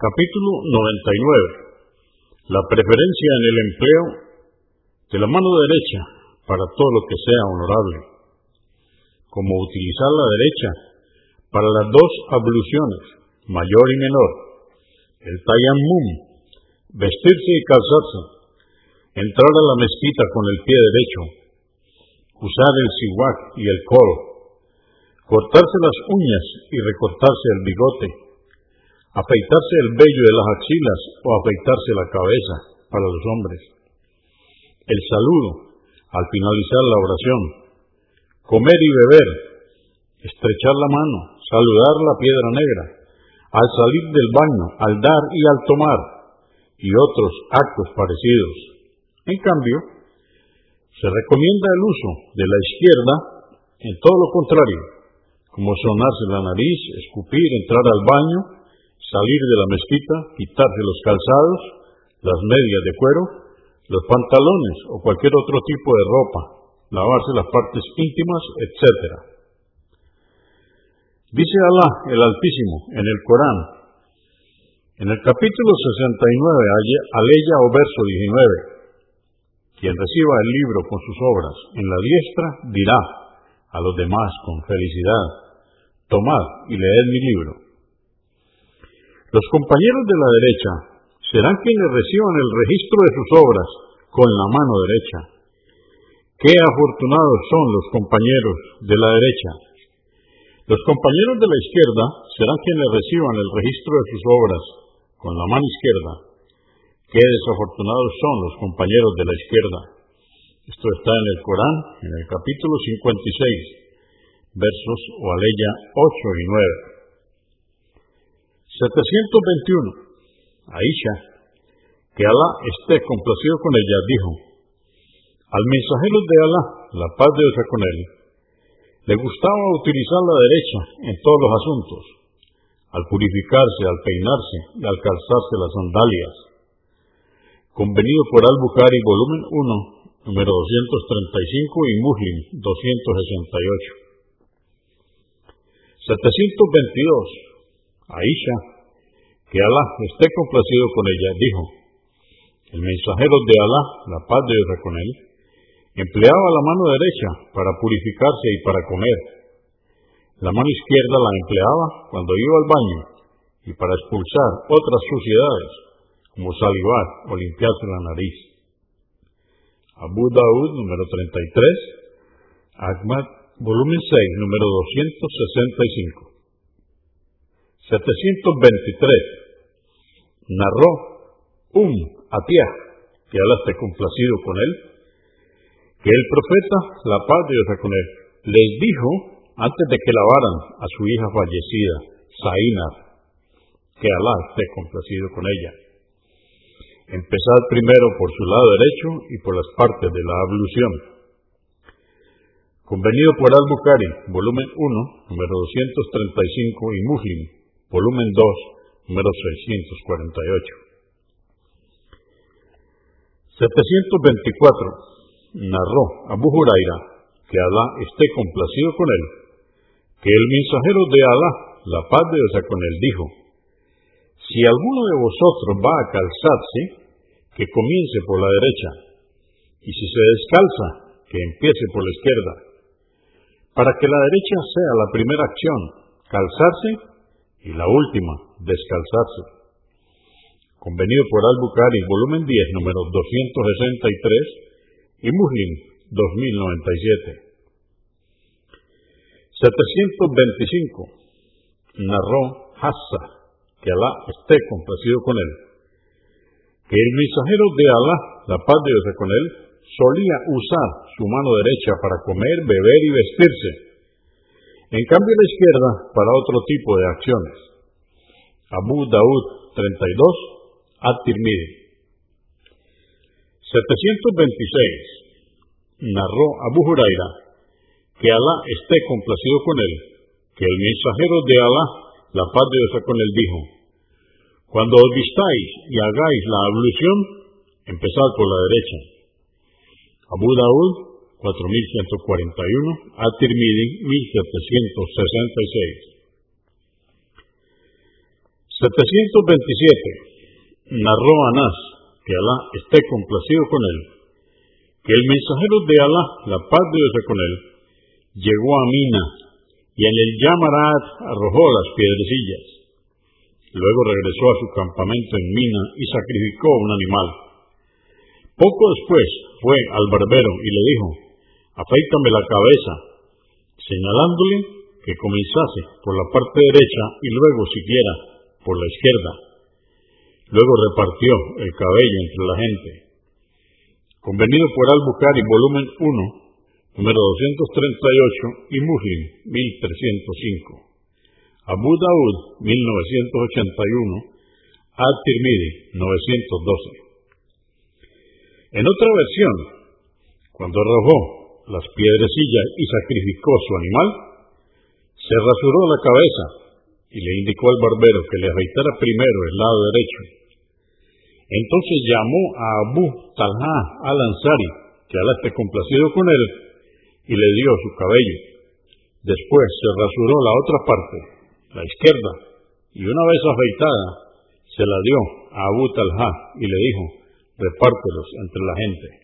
Capítulo 99. La preferencia en el empleo de la mano derecha para todo lo que sea honorable. Como utilizar la derecha para las dos abluciones, mayor y menor. El tayammum, vestirse y calzarse. Entrar a la mezquita con el pie derecho. Usar el siwak y el coro. Cortarse las uñas y recortarse el bigote afeitarse el vello de las axilas o afeitarse la cabeza para los hombres. El saludo al finalizar la oración. Comer y beber. Estrechar la mano. Saludar la piedra negra. Al salir del baño, al dar y al tomar. Y otros actos parecidos. En cambio, se recomienda el uso de la izquierda en todo lo contrario, como sonarse la nariz, escupir, entrar al baño, salir de la mezquita, quitarse los calzados, las medias de cuero, los pantalones o cualquier otro tipo de ropa, lavarse las partes íntimas, etc. Dice Alá, el Altísimo, en el Corán, en el capítulo 69, aleya o verso 19, quien reciba el libro con sus obras en la diestra dirá a los demás con felicidad, tomad y leed mi libro los compañeros de la derecha serán quienes reciban el registro de sus obras con la mano derecha. Qué afortunados son los compañeros de la derecha. Los compañeros de la izquierda serán quienes reciban el registro de sus obras con la mano izquierda. Qué desafortunados son los compañeros de la izquierda. Esto está en el Corán, en el capítulo 56, versos o aleya 8 y 9. 721. Aisha, que Alá esté complacido con ella, dijo, al mensajero de Alá, la paz de Dios con él, le gustaba utilizar la derecha en todos los asuntos, al purificarse, al peinarse y al calzarse las sandalias. Convenido por Al-Bukhari, volumen 1, número 235 y Muslim 268. 722. Aisha, que Alá esté complacido con ella, dijo, el mensajero de Alá, la paz de Dios con él, empleaba la mano derecha para purificarse y para comer. La mano izquierda la empleaba cuando iba al baño y para expulsar otras suciedades, como salivar o limpiarse la nariz. Abu Daud, número 33, Ahmad, volumen 6, número 265. 723. Narró un Atiá, que Alá esté complacido con él, que el profeta, la paz de Dios con él, les dijo antes de que lavaran a su hija fallecida, Zainar, que Alá esté complacido con ella. Empezad primero por su lado derecho y por las partes de la ablución. Convenido por Al-Bukhari, volumen 1, número 235 y Muslim, volumen 2, número 648. 724. Narró Abu Huraira, que Alá esté complacido con él, que el mensajero de Alá, la paz de Dios con él, dijo, si alguno de vosotros va a calzarse, que comience por la derecha, y si se descalza, que empiece por la izquierda, para que la derecha sea la primera acción, calzarse, y la última, descalzarse. Convenido por Al-Bukhari, volumen 10, número 263 y Muslim 2097. 725. Narró Hassa, que Alá esté complacido con él, que el mensajero de Alá, la paz de Dios con él, solía usar su mano derecha para comer, beber y vestirse en cambio la izquierda para otro tipo de acciones. Abu Daud 32, At-Tirmidhi. 726. Narró Abu Huraira que Alá esté complacido con él, que el mensajero de Alá, la paz de Dios con él, dijo, Cuando os vistáis y hagáis la ablución, empezad por la derecha. Abu Daud 4141, At-Tirmidhi 1766. 727. Narró Anás, que Alá esté complacido con él, que el mensajero de Alá, la paz de Dios con él, llegó a Mina y en el Yamarat arrojó las piedrecillas. Luego regresó a su campamento en Mina y sacrificó un animal. Poco después fue al barbero y le dijo, afeítame la cabeza, señalándole que comenzase por la parte derecha y luego siguiera por la izquierda. Luego repartió el cabello entre la gente. Convenido por Al-Bukhari, volumen 1, número 238 y Muslim, 1305. Abu Daud, 1981, At-Tirmidhi, 912. En otra versión, cuando arrojó las piedrecillas y sacrificó su animal, se rasuró la cabeza y le indicó al barbero que le afeitara primero el lado derecho. Entonces llamó a Abu Talha al-Ansari, que Alá esté complacido con él, y le dio su cabello. Después se rasuró la otra parte, la izquierda, y una vez afeitada, se la dio a Abu Talha y le dijo, repártelos entre la gente.